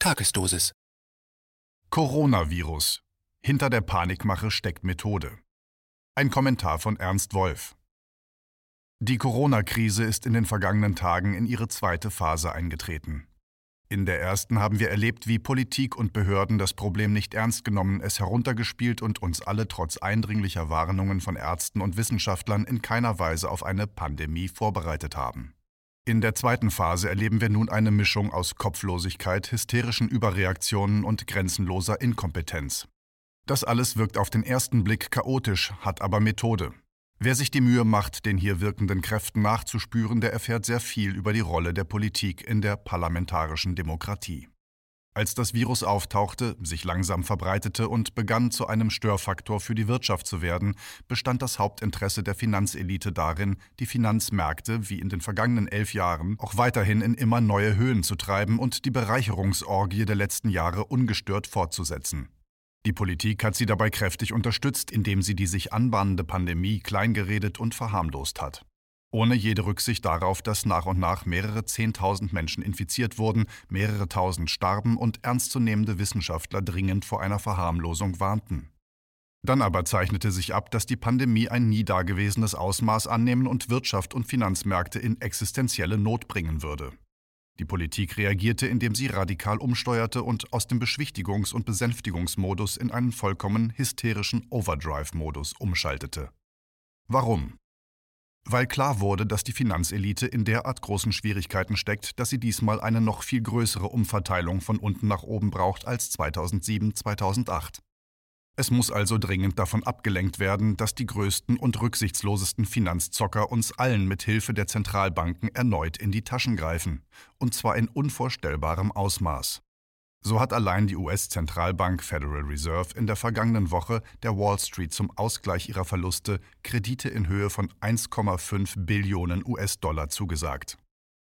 Tagesdosis. Coronavirus. Hinter der Panikmache steckt Methode. Ein Kommentar von Ernst Wolf. Die Corona-Krise ist in den vergangenen Tagen in ihre zweite Phase eingetreten. In der ersten haben wir erlebt, wie Politik und Behörden das Problem nicht ernst genommen, es heruntergespielt und uns alle trotz eindringlicher Warnungen von Ärzten und Wissenschaftlern in keiner Weise auf eine Pandemie vorbereitet haben. In der zweiten Phase erleben wir nun eine Mischung aus Kopflosigkeit, hysterischen Überreaktionen und grenzenloser Inkompetenz. Das alles wirkt auf den ersten Blick chaotisch, hat aber Methode. Wer sich die Mühe macht, den hier wirkenden Kräften nachzuspüren, der erfährt sehr viel über die Rolle der Politik in der parlamentarischen Demokratie. Als das Virus auftauchte, sich langsam verbreitete und begann zu einem Störfaktor für die Wirtschaft zu werden, bestand das Hauptinteresse der Finanzelite darin, die Finanzmärkte, wie in den vergangenen elf Jahren, auch weiterhin in immer neue Höhen zu treiben und die Bereicherungsorgie der letzten Jahre ungestört fortzusetzen. Die Politik hat sie dabei kräftig unterstützt, indem sie die sich anbahnende Pandemie kleingeredet und verharmlost hat. Ohne jede Rücksicht darauf, dass nach und nach mehrere Zehntausend Menschen infiziert wurden, mehrere Tausend starben und ernstzunehmende Wissenschaftler dringend vor einer Verharmlosung warnten. Dann aber zeichnete sich ab, dass die Pandemie ein nie dagewesenes Ausmaß annehmen und Wirtschaft und Finanzmärkte in existenzielle Not bringen würde. Die Politik reagierte, indem sie radikal umsteuerte und aus dem Beschwichtigungs- und Besänftigungsmodus in einen vollkommen hysterischen Overdrive-Modus umschaltete. Warum? Weil klar wurde, dass die Finanzelite in derart großen Schwierigkeiten steckt, dass sie diesmal eine noch viel größere Umverteilung von unten nach oben braucht als 2007, 2008. Es muss also dringend davon abgelenkt werden, dass die größten und rücksichtslosesten Finanzzocker uns allen mit Hilfe der Zentralbanken erneut in die Taschen greifen, und zwar in unvorstellbarem Ausmaß. So hat allein die US-Zentralbank Federal Reserve in der vergangenen Woche der Wall Street zum Ausgleich ihrer Verluste Kredite in Höhe von 1,5 Billionen US-Dollar zugesagt.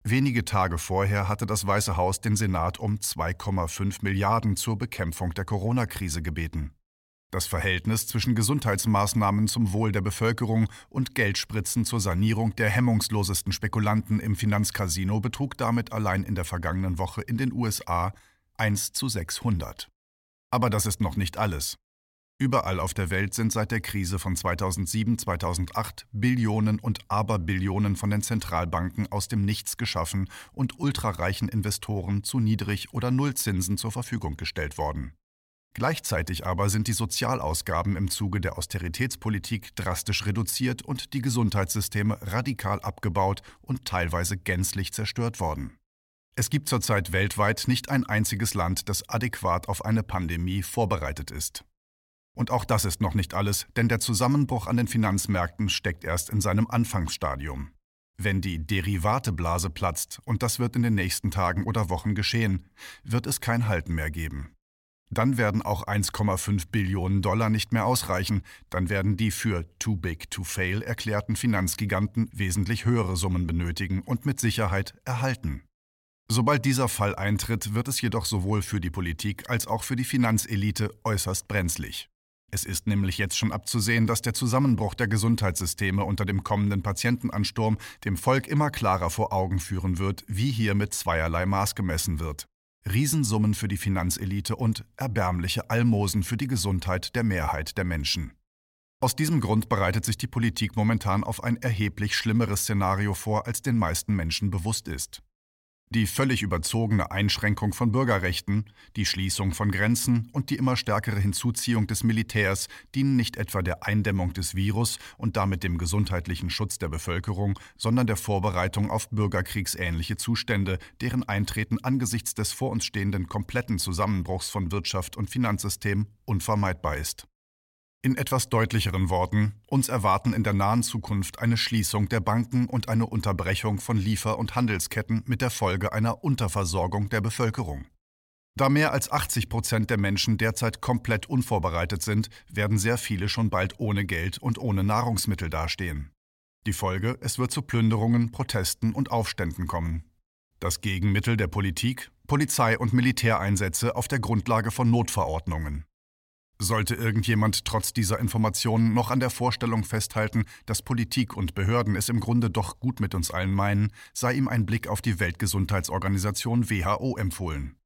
Wenige Tage vorher hatte das Weiße Haus den Senat um 2,5 Milliarden zur Bekämpfung der Corona-Krise gebeten. Das Verhältnis zwischen Gesundheitsmaßnahmen zum Wohl der Bevölkerung und Geldspritzen zur Sanierung der hemmungslosesten Spekulanten im Finanzcasino betrug damit allein in der vergangenen Woche in den USA 1 zu 600. Aber das ist noch nicht alles. Überall auf der Welt sind seit der Krise von 2007-2008 Billionen und Aberbillionen von den Zentralbanken aus dem Nichts geschaffen und ultrareichen Investoren zu Niedrig- oder Nullzinsen zur Verfügung gestellt worden. Gleichzeitig aber sind die Sozialausgaben im Zuge der Austeritätspolitik drastisch reduziert und die Gesundheitssysteme radikal abgebaut und teilweise gänzlich zerstört worden. Es gibt zurzeit weltweit nicht ein einziges Land, das adäquat auf eine Pandemie vorbereitet ist. Und auch das ist noch nicht alles, denn der Zusammenbruch an den Finanzmärkten steckt erst in seinem Anfangsstadium. Wenn die Derivateblase platzt, und das wird in den nächsten Tagen oder Wochen geschehen, wird es kein Halten mehr geben. Dann werden auch 1,5 Billionen Dollar nicht mehr ausreichen, dann werden die für too big to fail erklärten Finanzgiganten wesentlich höhere Summen benötigen und mit Sicherheit erhalten. Sobald dieser Fall eintritt, wird es jedoch sowohl für die Politik als auch für die Finanzelite äußerst brenzlig. Es ist nämlich jetzt schon abzusehen, dass der Zusammenbruch der Gesundheitssysteme unter dem kommenden Patientenansturm dem Volk immer klarer vor Augen führen wird, wie hier mit zweierlei Maß gemessen wird. Riesensummen für die Finanzelite und erbärmliche Almosen für die Gesundheit der Mehrheit der Menschen. Aus diesem Grund bereitet sich die Politik momentan auf ein erheblich schlimmeres Szenario vor, als den meisten Menschen bewusst ist. Die völlig überzogene Einschränkung von Bürgerrechten, die Schließung von Grenzen und die immer stärkere Hinzuziehung des Militärs dienen nicht etwa der Eindämmung des Virus und damit dem gesundheitlichen Schutz der Bevölkerung, sondern der Vorbereitung auf bürgerkriegsähnliche Zustände, deren Eintreten angesichts des vor uns stehenden kompletten Zusammenbruchs von Wirtschaft und Finanzsystem unvermeidbar ist. In etwas deutlicheren Worten, uns erwarten in der nahen Zukunft eine Schließung der Banken und eine Unterbrechung von Liefer- und Handelsketten mit der Folge einer Unterversorgung der Bevölkerung. Da mehr als 80 Prozent der Menschen derzeit komplett unvorbereitet sind, werden sehr viele schon bald ohne Geld und ohne Nahrungsmittel dastehen. Die Folge, es wird zu Plünderungen, Protesten und Aufständen kommen. Das Gegenmittel der Politik, Polizei- und Militäreinsätze auf der Grundlage von Notverordnungen. Sollte irgendjemand trotz dieser Informationen noch an der Vorstellung festhalten, dass Politik und Behörden es im Grunde doch gut mit uns allen meinen, sei ihm ein Blick auf die Weltgesundheitsorganisation WHO empfohlen.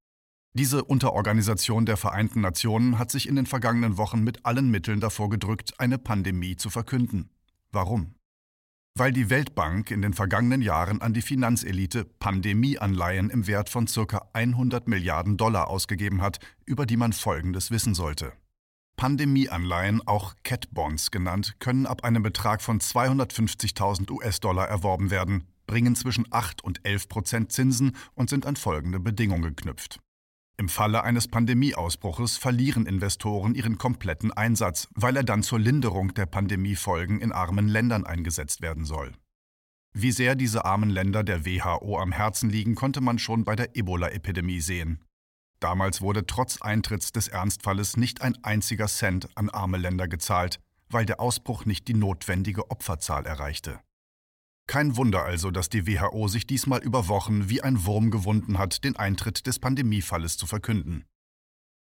Diese Unterorganisation der Vereinten Nationen hat sich in den vergangenen Wochen mit allen Mitteln davor gedrückt, eine Pandemie zu verkünden. Warum? Weil die Weltbank in den vergangenen Jahren an die Finanzelite Pandemieanleihen im Wert von ca. 100 Milliarden Dollar ausgegeben hat, über die man Folgendes wissen sollte. Pandemieanleihen, auch Cat Bonds genannt, können ab einem Betrag von 250.000 US-Dollar erworben werden, bringen zwischen 8 und 11 Prozent Zinsen und sind an folgende Bedingungen geknüpft. Im Falle eines Pandemieausbruches verlieren Investoren ihren kompletten Einsatz, weil er dann zur Linderung der Pandemiefolgen in armen Ländern eingesetzt werden soll. Wie sehr diese armen Länder der WHO am Herzen liegen, konnte man schon bei der Ebola-Epidemie sehen. Damals wurde trotz Eintritts des Ernstfalles nicht ein einziger Cent an arme Länder gezahlt, weil der Ausbruch nicht die notwendige Opferzahl erreichte. Kein Wunder also, dass die WHO sich diesmal über Wochen wie ein Wurm gewunden hat, den Eintritt des Pandemiefalles zu verkünden.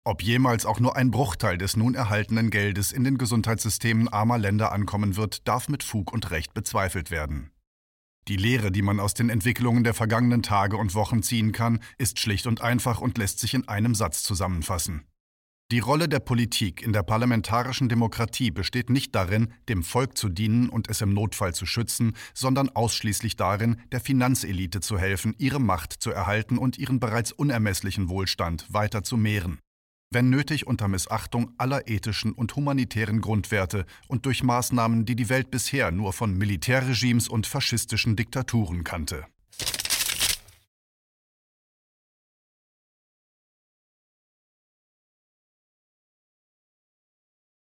Ob jemals auch nur ein Bruchteil des nun erhaltenen Geldes in den Gesundheitssystemen armer Länder ankommen wird, darf mit Fug und Recht bezweifelt werden. Die Lehre, die man aus den Entwicklungen der vergangenen Tage und Wochen ziehen kann, ist schlicht und einfach und lässt sich in einem Satz zusammenfassen. Die Rolle der Politik in der parlamentarischen Demokratie besteht nicht darin, dem Volk zu dienen und es im Notfall zu schützen, sondern ausschließlich darin, der Finanzelite zu helfen, ihre Macht zu erhalten und ihren bereits unermesslichen Wohlstand weiter zu mehren. Wenn nötig unter Missachtung aller ethischen und humanitären Grundwerte und durch Maßnahmen, die die Welt bisher nur von Militärregimes und faschistischen Diktaturen kannte.